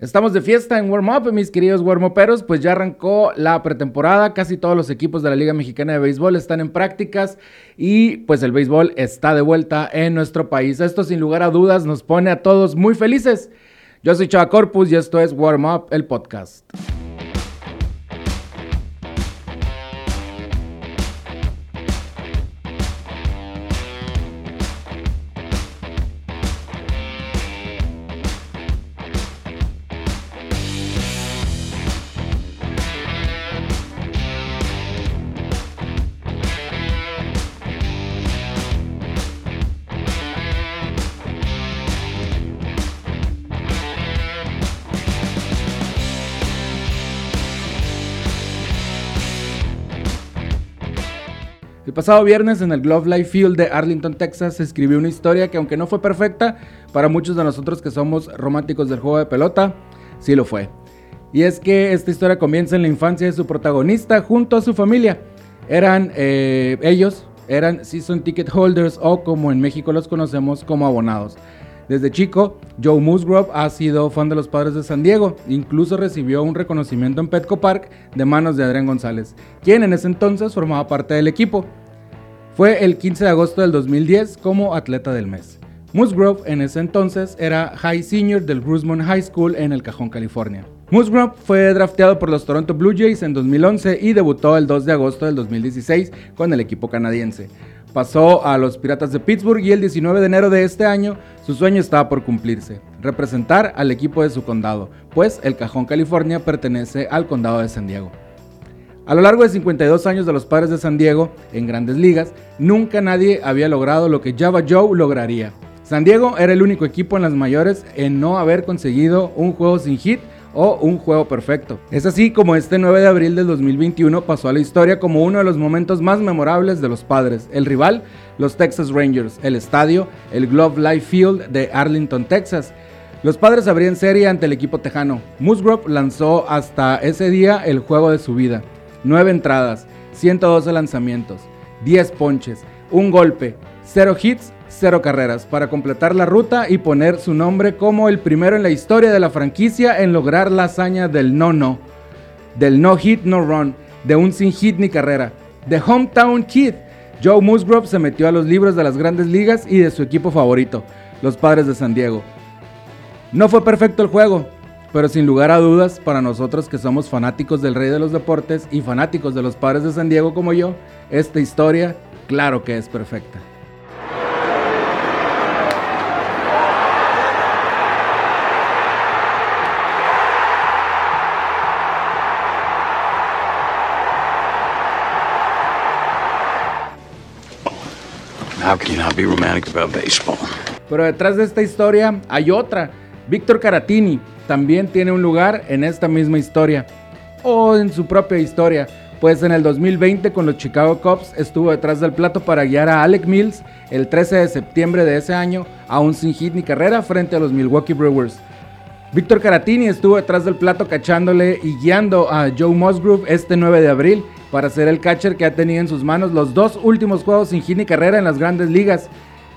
Estamos de fiesta en Warm Up, mis queridos warmoperos, pues ya arrancó la pretemporada, casi todos los equipos de la Liga Mexicana de Béisbol están en prácticas y pues el béisbol está de vuelta en nuestro país. Esto sin lugar a dudas nos pone a todos muy felices. Yo soy Chava Corpus y esto es Warm Up, el podcast. El pasado viernes en el Glove Life Field de Arlington, Texas, se escribió una historia que aunque no fue perfecta, para muchos de nosotros que somos románticos del juego de pelota, sí lo fue. Y es que esta historia comienza en la infancia de su protagonista junto a su familia. Eran eh, ellos, eran season ticket holders o como en México los conocemos como abonados. Desde chico, Joe Musgrove ha sido fan de los padres de San Diego. Incluso recibió un reconocimiento en Petco Park de manos de Adrián González, quien en ese entonces formaba parte del equipo. Fue el 15 de agosto del 2010 como atleta del mes. Musgrove en ese entonces era High Senior del Rosemont High School en El Cajón, California. Musgrove fue drafteado por los Toronto Blue Jays en 2011 y debutó el 2 de agosto del 2016 con el equipo canadiense. Pasó a los Piratas de Pittsburgh y el 19 de enero de este año su sueño estaba por cumplirse, representar al equipo de su condado, pues el Cajón California pertenece al condado de San Diego. A lo largo de 52 años de los padres de San Diego en grandes ligas, nunca nadie había logrado lo que Java Joe lograría. San Diego era el único equipo en las mayores en no haber conseguido un juego sin hit o un juego perfecto. Es así como este 9 de abril del 2021 pasó a la historia como uno de los momentos más memorables de los padres. El rival, los Texas Rangers, el estadio, el Glove Life Field de Arlington, Texas. Los padres abrían serie ante el equipo tejano. Musgrove lanzó hasta ese día el juego de su vida. 9 entradas, 112 lanzamientos, 10 ponches, un golpe, 0 hits cero carreras para completar la ruta y poner su nombre como el primero en la historia de la franquicia en lograr la hazaña del no-no, del no hit, no run, de un sin hit ni carrera. The Hometown Kid, Joe Musgrove se metió a los libros de las grandes ligas y de su equipo favorito, los Padres de San Diego. No fue perfecto el juego, pero sin lugar a dudas, para nosotros que somos fanáticos del rey de los deportes y fanáticos de los Padres de San Diego como yo, esta historia claro que es perfecta. Pero detrás de esta historia hay otra. Víctor Caratini también tiene un lugar en esta misma historia. O en su propia historia. Pues en el 2020 con los Chicago Cubs estuvo detrás del plato para guiar a Alec Mills el 13 de septiembre de ese año, aún sin hit ni carrera, frente a los Milwaukee Brewers. Víctor Caratini estuvo detrás del plato cachándole y guiando a Joe Musgrove este 9 de abril para ser el catcher que ha tenido en sus manos los dos últimos juegos sin hit ni carrera en las grandes ligas.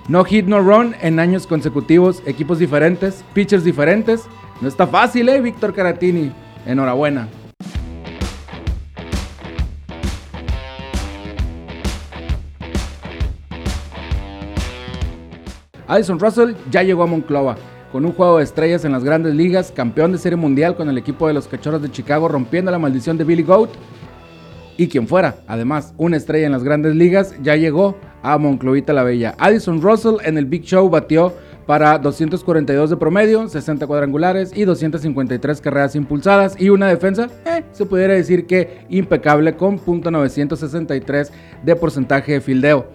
No hit, no run en años consecutivos, equipos diferentes, pitchers diferentes. No está fácil, ¿eh, Víctor Caratini? Enhorabuena. Addison Russell ya llegó a Monclova con un juego de estrellas en las grandes ligas, campeón de serie mundial con el equipo de los Cachorros de Chicago, rompiendo la maldición de Billy Goat. Y quien fuera, además, una estrella en las grandes ligas, ya llegó a Monclovita la Bella. Addison Russell en el Big Show batió para 242 de promedio, 60 cuadrangulares y 253 carreras impulsadas y una defensa, eh, se pudiera decir que impecable con .963 de porcentaje de fildeo.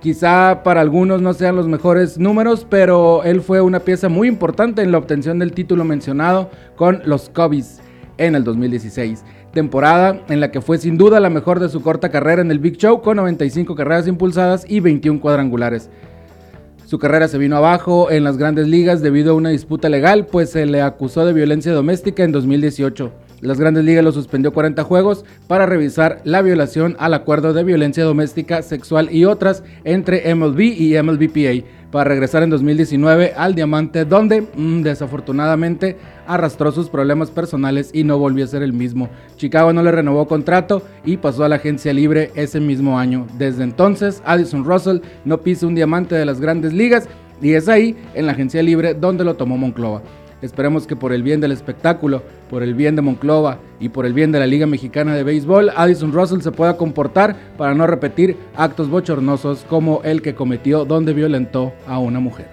Quizá para algunos no sean los mejores números, pero él fue una pieza muy importante en la obtención del título mencionado con los Cubbies en el 2016. Temporada en la que fue sin duda la mejor de su corta carrera en el Big Show con 95 carreras impulsadas y 21 cuadrangulares. Su carrera se vino abajo en las grandes ligas debido a una disputa legal, pues se le acusó de violencia doméstica en 2018. Las grandes ligas lo suspendió 40 juegos para revisar la violación al acuerdo de violencia doméstica, sexual y otras entre MLB y MLBPA para regresar en 2019 al Diamante donde mm, desafortunadamente arrastró sus problemas personales y no volvió a ser el mismo. Chicago no le renovó contrato y pasó a la agencia libre ese mismo año. Desde entonces, Addison Russell no pisa un diamante de las grandes ligas y es ahí, en la agencia libre, donde lo tomó Monclova. Esperemos que por el bien del espectáculo, por el bien de Monclova y por el bien de la Liga Mexicana de Béisbol, Addison Russell se pueda comportar para no repetir actos bochornosos como el que cometió donde violentó a una mujer.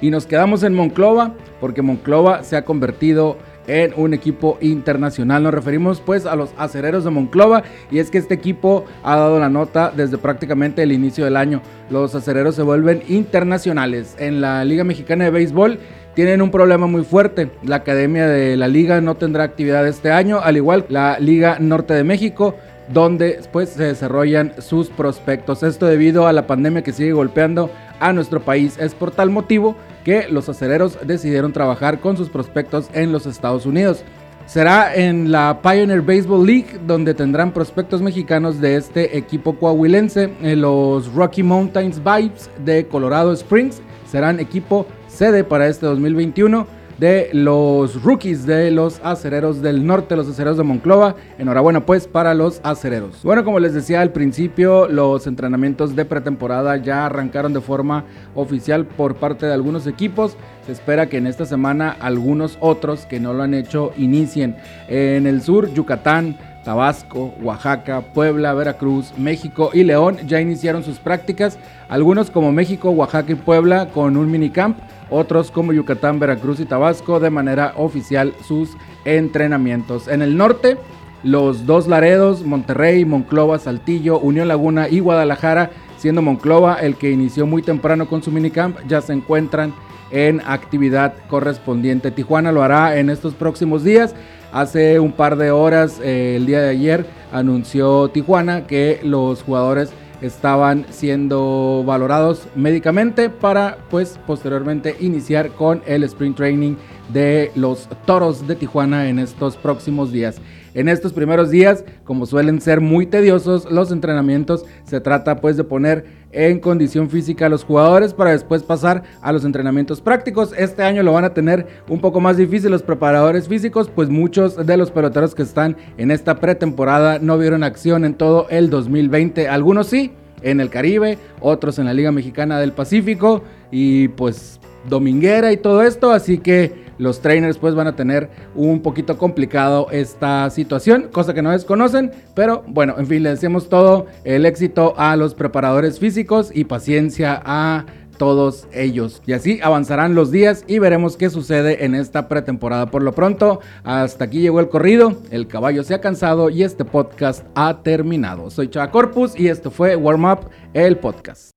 Y nos quedamos en Monclova porque Monclova se ha convertido en un equipo internacional. Nos referimos pues a los acereros de Monclova y es que este equipo ha dado la nota desde prácticamente el inicio del año. Los acereros se vuelven internacionales en la Liga Mexicana de Béisbol tienen un problema muy fuerte. La academia de la liga no tendrá actividad este año, al igual la Liga Norte de México donde después se desarrollan sus prospectos. Esto debido a la pandemia que sigue golpeando a nuestro país. Es por tal motivo que los acereros decidieron trabajar con sus prospectos en los Estados Unidos. Será en la Pioneer Baseball League donde tendrán prospectos mexicanos de este equipo coahuilense. Los Rocky Mountains Vibes de Colorado Springs serán equipo sede para este 2021 de los rookies de los acereros del norte, los acereros de Monclova. Enhorabuena pues para los acereros. Bueno, como les decía al principio, los entrenamientos de pretemporada ya arrancaron de forma oficial por parte de algunos equipos. Se espera que en esta semana algunos otros que no lo han hecho inicien. En el sur, Yucatán, Tabasco, Oaxaca, Puebla, Veracruz, México y León ya iniciaron sus prácticas. Algunos como México, Oaxaca y Puebla con un minicamp otros como Yucatán, Veracruz y Tabasco de manera oficial sus entrenamientos. En el norte, los dos Laredos, Monterrey, Monclova, Saltillo, Unión Laguna y Guadalajara, siendo Monclova el que inició muy temprano con su minicamp, ya se encuentran en actividad correspondiente. Tijuana lo hará en estos próximos días. Hace un par de horas, eh, el día de ayer, anunció Tijuana que los jugadores estaban siendo valorados médicamente para pues posteriormente iniciar con el sprint training de los Toros de Tijuana en estos próximos días. En estos primeros días, como suelen ser muy tediosos los entrenamientos, se trata pues de poner en condición física a los jugadores para después pasar a los entrenamientos prácticos. Este año lo van a tener un poco más difícil los preparadores físicos, pues muchos de los peloteros que están en esta pretemporada no vieron acción en todo el 2020. Algunos sí, en el Caribe, otros en la Liga Mexicana del Pacífico y pues dominguera y todo esto, así que los trainers pues van a tener un poquito complicado esta situación, cosa que no desconocen, pero bueno, en fin, le deseamos todo el éxito a los preparadores físicos y paciencia a todos ellos. Y así avanzarán los días y veremos qué sucede en esta pretemporada. Por lo pronto, hasta aquí llegó el corrido, el caballo se ha cansado y este podcast ha terminado. Soy Chava Corpus y esto fue Warm Up, el podcast.